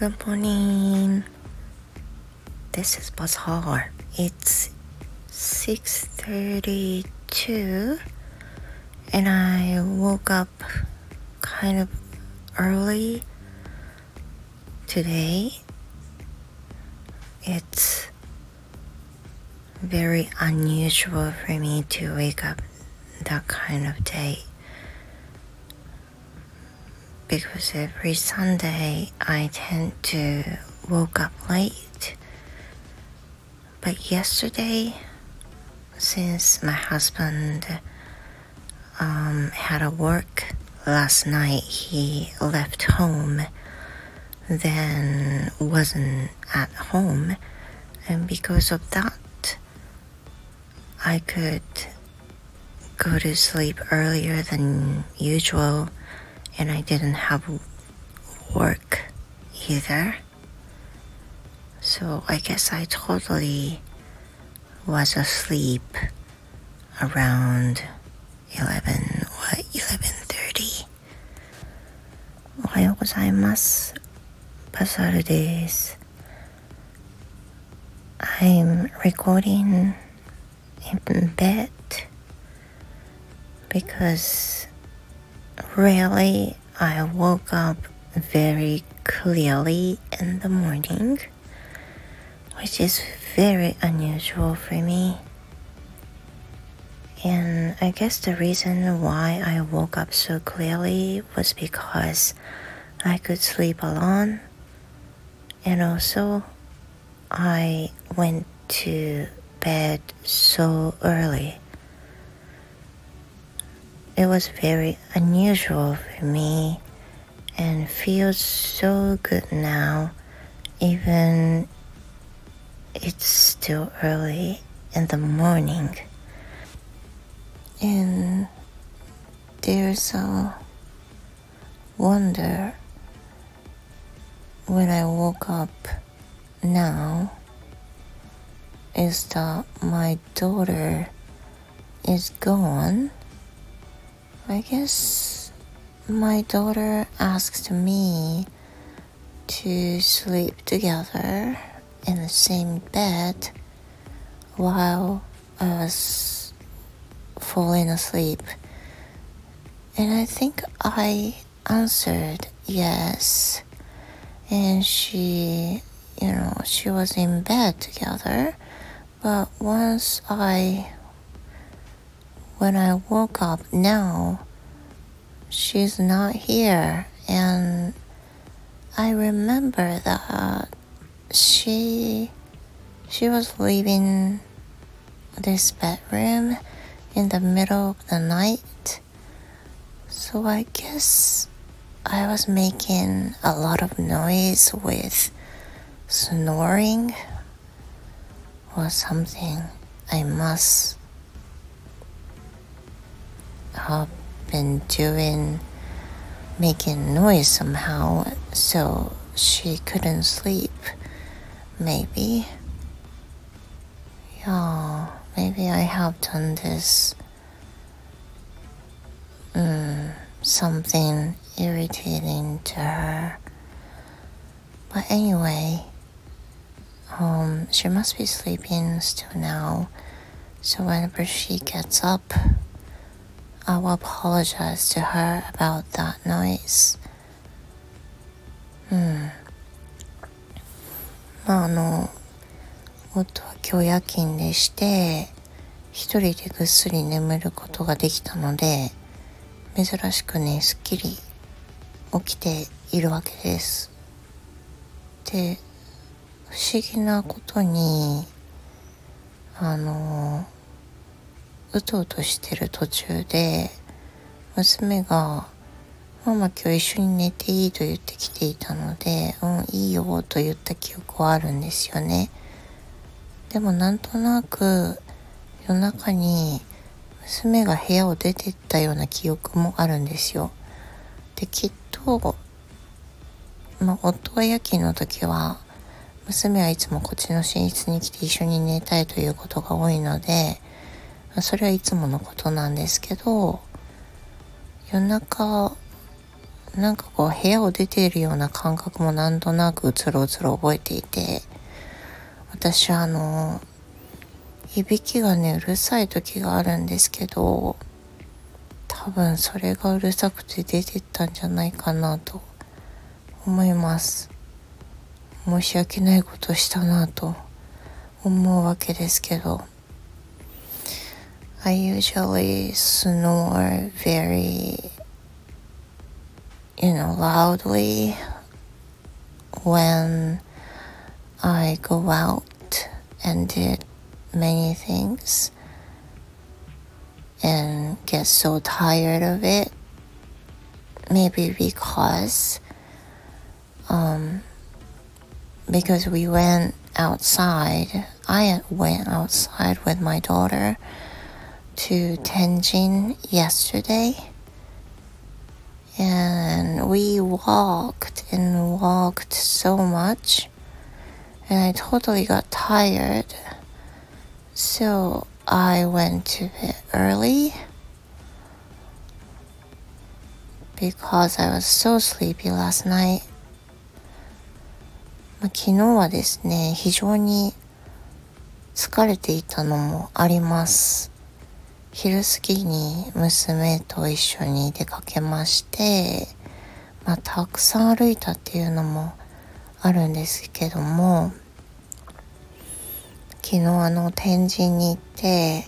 Good morning. This is Bazaar. It's 6:32 and I woke up kind of early today. It's very unusual for me to wake up that kind of day because every Sunday I tend to woke up late. But yesterday, since my husband um, had a work last night, he left home, then wasn't at home, and because of that, I could go to sleep earlier than usual and I didn't have work either. So I guess I totally was asleep around 11 or 11:30. おはようございます。パサルです。I'm recording in bed because Really, I woke up very clearly in the morning, which is very unusual for me. And I guess the reason why I woke up so clearly was because I could sleep alone, and also I went to bed so early it was very unusual for me and feels so good now, even it's still early in the morning. And there's a wonder when I woke up now is that my daughter is gone I guess my daughter asked me to sleep together in the same bed while I was falling asleep. And I think I answered yes. And she, you know, she was in bed together. But once I when I woke up now, she's not here. And I remember that she she was leaving this bedroom in the middle of the night. So I guess I was making a lot of noise with snoring or something. I must have been doing making noise somehow, so she couldn't sleep. Maybe. Yeah, maybe I have done this. Mm, something irritating to her. But anyway, um, she must be sleeping still now. So whenever she gets up, I will apologize to her about that noise. うん。まああの、夫は今日夜勤でして、一人でぐっすり眠ることができたので、珍しくね、すっきり起きているわけです。で、不思議なことに、あの、うとうとしてる途中で娘が「ママ今日一緒に寝ていい?」と言ってきていたので「うんいいよ」と言った記憶はあるんですよね。でもなんとなく夜中に娘が部屋を出てったような記憶もあるんですよ。できっと、まあ、夫は夜勤の時は娘はいつもこっちの寝室に来て一緒に寝たいということが多いのでそれはいつものことなんですけど夜中なんかこう部屋を出ているような感覚もなんとなくうつろうつろ覚えていて私あのいびきがねうるさい時があるんですけど多分それがうるさくて出てったんじゃないかなと思います。申し訳ないことしたなと思うわけですけど。I usually snore very you know loudly when I go out and did many things and get so tired of it. Maybe because um, because we went outside. I went outside with my daughter to Tenjin yesterday. And we walked and walked so much. And I totally got tired. So I went to bed early because I was so sleepy last night. まあ、昨日はですね、非常に疲れていたのもあります。 昼過ぎに娘と一緒に出かけまして、まあ、たくさん歩いたっていうのもあるんですけども、昨日あの展示に行って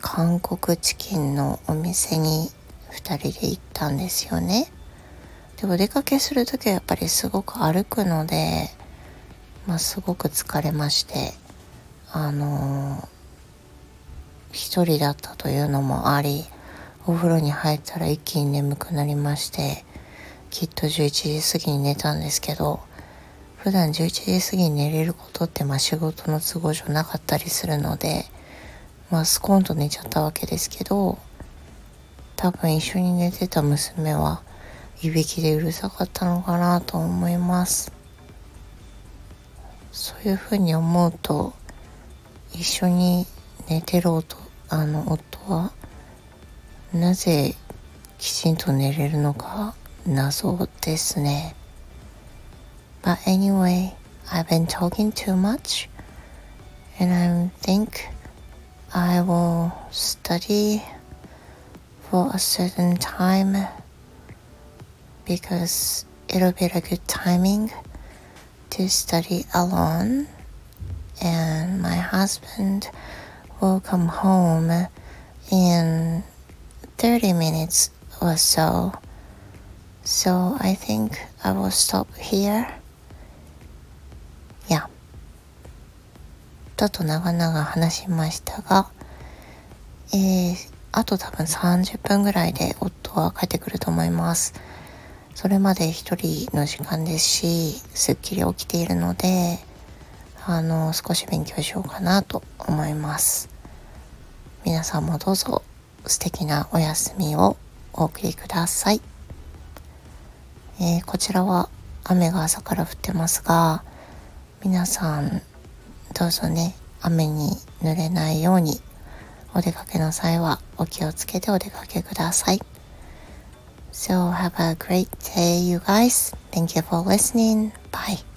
韓国チキンのお店に2人で行ったんですよね。でお出かけする時はやっぱりすごく歩くので、まあ、すごく疲れましてあのー、一人だったというのもありお風呂に入ったら一気に眠くなりましてきっと11時過ぎに寝たんですけど普段11時過ぎに寝れることってまあ仕事の都合上なかったりするのでまあスコーンと寝ちゃったわけですけど多分一緒に寝てた娘はいびきでうるさかったのかなと思います。そういうふうに思うと一緒に寝てる夫あの夫はなぜきちんと寝れるのか謎ですね。But anyway, I've been talking too much, and I think I will study for a certain time because it'll be a good timing to study alone, and my husband will come home in 30 minutes or so. So I think I will stop here. だと長々話しましたが、えー、あと多分30分ぐらいで夫は帰ってくると思います。それまで一人の時間ですし、すっきり起きているので、あの、少し勉強しようかなと思います。皆さんもどうぞ素敵なお休みをお送りください。えー、こちらは雨が朝から降ってますが、皆さんどうぞね、雨に濡れないように、お出かけの際はお気をつけてお出かけください。So have a great day, you guys. Thank you for listening. Bye.